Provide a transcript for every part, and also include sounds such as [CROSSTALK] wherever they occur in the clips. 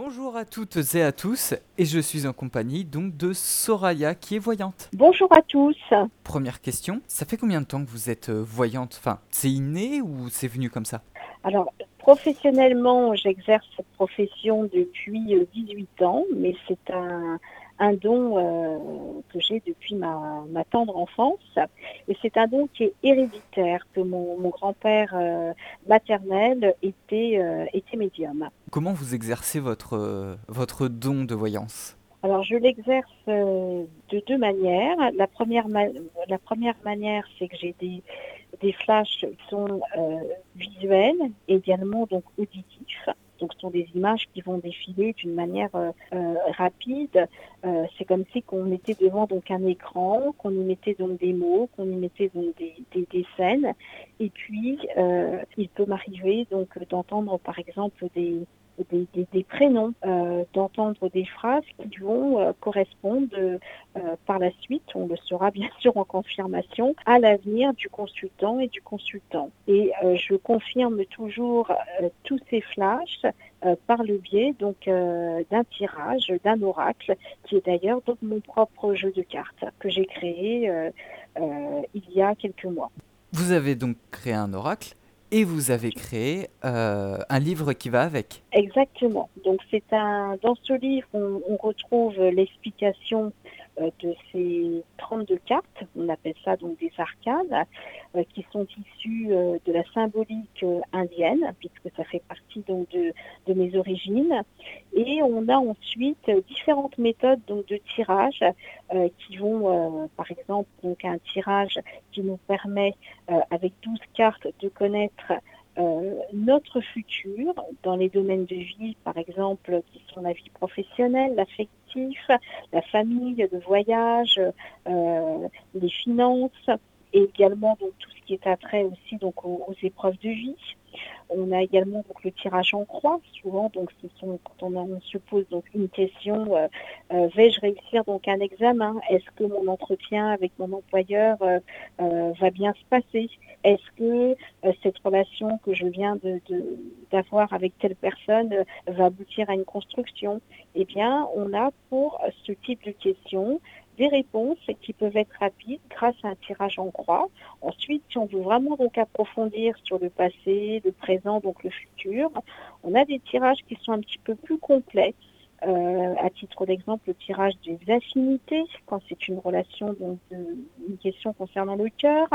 Bonjour à toutes et à tous, et je suis en compagnie donc de Soraya qui est voyante. Bonjour à tous. Première question, ça fait combien de temps que vous êtes euh, voyante? Enfin, c'est inné ou c'est venu comme ça? Alors, professionnellement, j'exerce cette profession depuis 18 euh, ans, mais c'est un, un don euh, que j'ai depuis ma, ma, tendre enfance. Et c'est un don qui est héréditaire, que mon, mon grand-père euh, maternel était, euh, était médium. Comment vous exercez votre, votre don de voyance? Alors je l'exerce de deux manières. La première, ma la première manière, c'est que j'ai des, des flashs sont visuels, également donc auditifs. Donc, ce sont des images qui vont défiler d'une manière euh, euh, rapide. Euh, c'est comme si qu'on était devant donc un écran, qu'on y mettait donc des mots, qu'on y mettait donc des, des, des scènes. Et puis, il peut m'arriver donc d'entendre par exemple des, des, prénoms, euh, d'entendre des phrases qui vont euh, correspondre euh, par la suite, on le saura [LAUGHS] bien sûr en confirmation, à l'avenir du consultant et du consultant. Et je confirme toujours tous ces flashs par le biais donc d'un tirage, d'un oracle, qui est d'ailleurs donc mon propre jeu de cartes que j'ai créé il y a quelques mois. Vous avez donc créé un oracle et vous avez créé euh, un livre qui va avec. Exactement. Donc c'est un dans ce livre on, retrouve l'explication de ces 32 cartes, on appelle ça donc des arcanes, euh, qui sont issues euh, de la symbolique indienne, puisque ça fait partie donc de, de, mes origines. Et on a ensuite différentes méthodes donc de tirage qui vont, par exemple, donc un tirage qui nous permet avec 12 cartes de connaître euh, notre futur dans les domaines de vie, par exemple, qui sont la vie professionnelle, l'affectif, la famille, le voyage, euh, les finances, et également donc tout qui est attrait aussi donc aux, épreuves de vie. On a également le tirage en croix. Souvent, donc quand on, se pose donc une question euh, euh, vais-je réussir donc un examen? Est-ce que mon entretien avec mon employeur euh, va bien se passer? Est-ce que cette relation que je viens de d'avoir avec telle personne va aboutir à une construction? Eh bien, on a pour ce type de questions des réponses qui peuvent être rapides grâce à un tirage en croix. Ensuite, si on veut vraiment donc approfondir sur le passé, le présent, donc le futur, on a des tirages qui sont un petit peu plus complets. Euh, à titre d'exemple, le tirage des affinités, quand c'est une relation, donc une question concernant le cœur,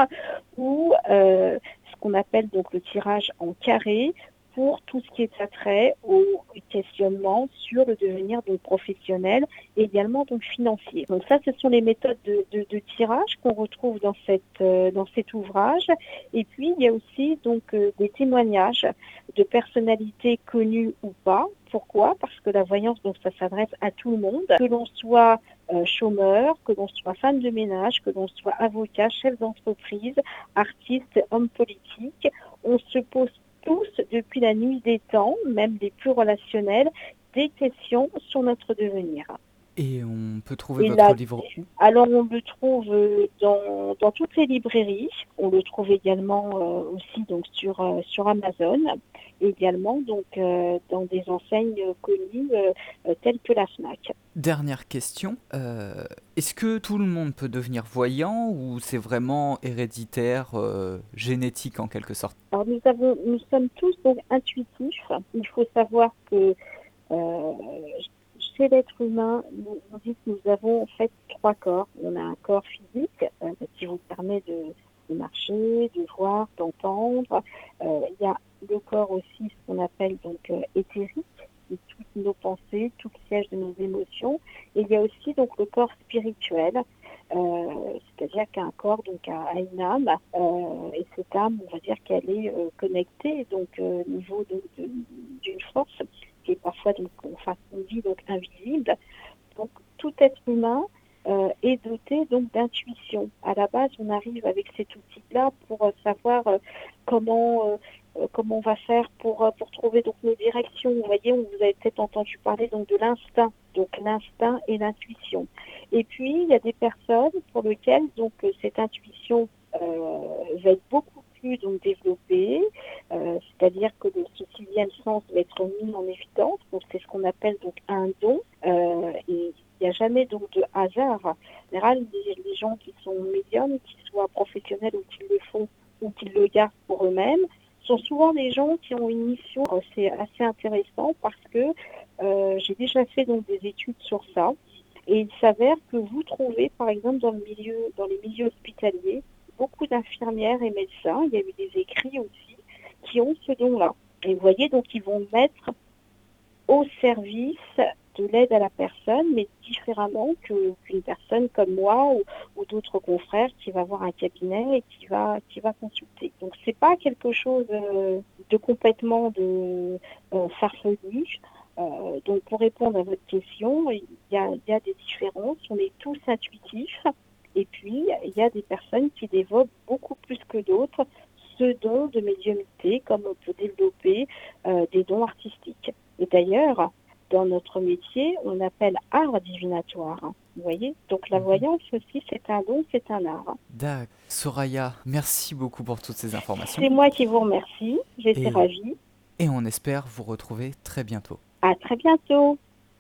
ou euh, ce qu'on appelle donc le tirage en carré, pour tout ce qui est attrait au questionnement sur le devenir de professionnel et également donc financier. Donc ça, ce sont les méthodes de, tirage qu'on retrouve dans cette euh, cet ouvrage. Et puis il y a aussi donc euh, des témoignages de personnalités connues ou pas. Pourquoi? Parce que la voyance, donc ça s'adresse à tout le monde, que l'on soit euh, chômeur, que l'on soit femme de ménage, que l'on soit avocat, chef d'entreprise, artiste, homme politique. On se pose tous, depuis la nuit des temps, même des plus relationnels, des questions sur notre devenir. Et on peut trouver Et votre là, livre Alors on le trouve dans, dans, toutes les librairies. On le trouve également euh, aussi donc sur euh, sur Amazon, également donc euh, dans des enseignes connues telles que la Fnac. Dernière question est-ce que tout le monde peut devenir voyant ou c'est vraiment héréditaire, génétique en quelque sorte? Alors nous avons nous sommes tous donc intuitifs. Il faut savoir que chez l'être humain, nous, dit que nous avons en fait trois corps. On a un corps physique euh, qui vous permet de, marcher, de voir, d'entendre. Euh, il y a le corps aussi, ce qu'on appelle donc euh, éthérique, c'est toutes nos pensées, tout le siège de nos émotions. Et il y a aussi donc le corps spirituel, c'est-à-dire qu'un corps donc a, une âme et cette âme, on va dire qu'elle est connectée donc au niveau d'une force parfois donc, enfin, une vie donc invisible. Donc tout être humain euh, est doté donc d'intuition. À la base, on arrive avec cet outil-là pour euh, savoir euh, comment comment on va faire pour pour trouver donc nos directions. Vous voyez, vous avez peut-être entendu parler donc de l'instinct, donc l'instinct et l'intuition. Et puis il y a des personnes pour lesquelles donc cette intuition va être beaucoup plus donc développé, euh, c'est-à-dire que le, sixième sens va être mis en évidence. Donc c'est ce qu'on appelle donc un don. Euh, il n'y a jamais donc de hasard. En général, les, gens qui sont médiums, qu'ils soient professionnels ou qui le font ou qui le gardent pour eux-mêmes, sont souvent des gens qui ont une mission. Euh, C'est assez intéressant parce que euh, j'ai déjà fait donc des études sur ça. Et il s'avère que vous trouvez, par exemple, dans, le milieu, dans les milieux hospitaliers, beaucoup d'infirmières et médecins, il y a eu des écrits aussi, qui ont ce don-là. Et vous voyez, donc ils vont mettre au service de l'aide à la personne, mais différemment qu'une personne comme moi ou, ou d'autres confrères qui va voir un cabinet et qui va qui va consulter. Donc c'est pas quelque chose euh, de complètement de euh, farfelu. Euh, donc pour répondre à votre question, il y a, il y a des différences. On est tous intuitifs. Et puis, il y a des personnes qui développent beaucoup plus que d'autres ce don de médiumnité, comme on peut développer euh, des dons artistiques. Et d'ailleurs, dans notre métier, on appelle art divinatoire. Vous voyez Donc la Mhm. voyance aussi, c'est un don, c'est un art. D'accord. Soraya, merci beaucoup pour toutes ces informations. C'est moi qui vous remercie. J'étais Et- ravie. Et on espère vous retrouver très bientôt. À très bientôt.